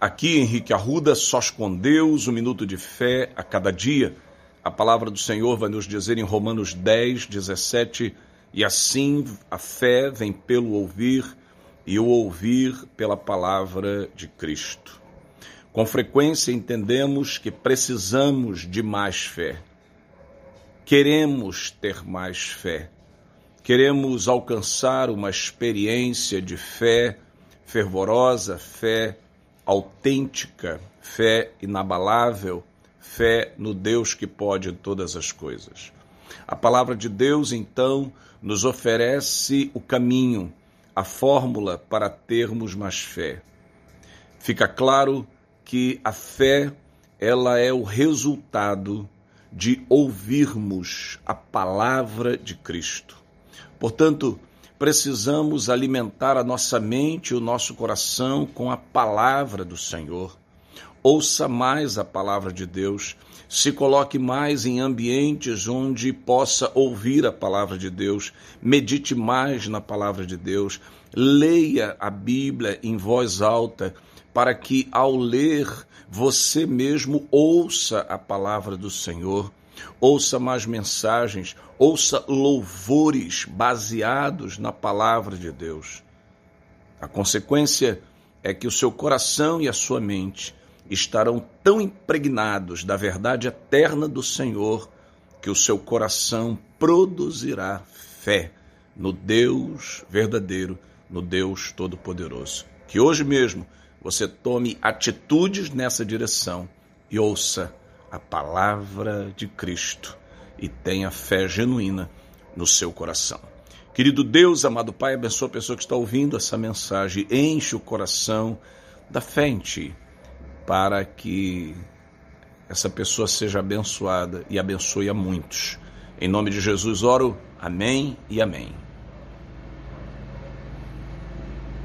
Aqui, Henrique Arruda, sós com Deus, um minuto de fé a cada dia. A palavra do Senhor vai nos dizer em Romanos 10, 17: E assim a fé vem pelo ouvir, e o ouvir pela palavra de Cristo. Com frequência entendemos que precisamos de mais fé. Queremos ter mais fé. Queremos alcançar uma experiência de fé fervorosa, fé autêntica, fé inabalável, fé no Deus que pode todas as coisas. A palavra de Deus, então, nos oferece o caminho, a fórmula para termos mais fé. Fica claro que a fé, ela é o resultado de ouvirmos a palavra de Cristo. Portanto, precisamos alimentar a nossa mente e o nosso coração com a palavra do Senhor. Ouça mais a palavra de Deus, se coloque mais em ambientes onde possa ouvir a palavra de Deus, medite mais na palavra de Deus, leia a Bíblia em voz alta, para que ao ler você mesmo ouça a palavra do Senhor ouça mais mensagens, ouça louvores baseados na palavra de Deus. A consequência é que o seu coração e a sua mente estarão tão impregnados da verdade eterna do Senhor que o seu coração produzirá fé no Deus verdadeiro, no Deus Todo-Poderoso. Que hoje mesmo você tome atitudes nessa direção e ouça a palavra de Cristo e tenha fé genuína no seu coração. Querido Deus, amado Pai, abençoa a pessoa que está ouvindo essa mensagem, enche o coração da fé em Ti, para que essa pessoa seja abençoada e abençoe a muitos. Em nome de Jesus oro, amém e amém.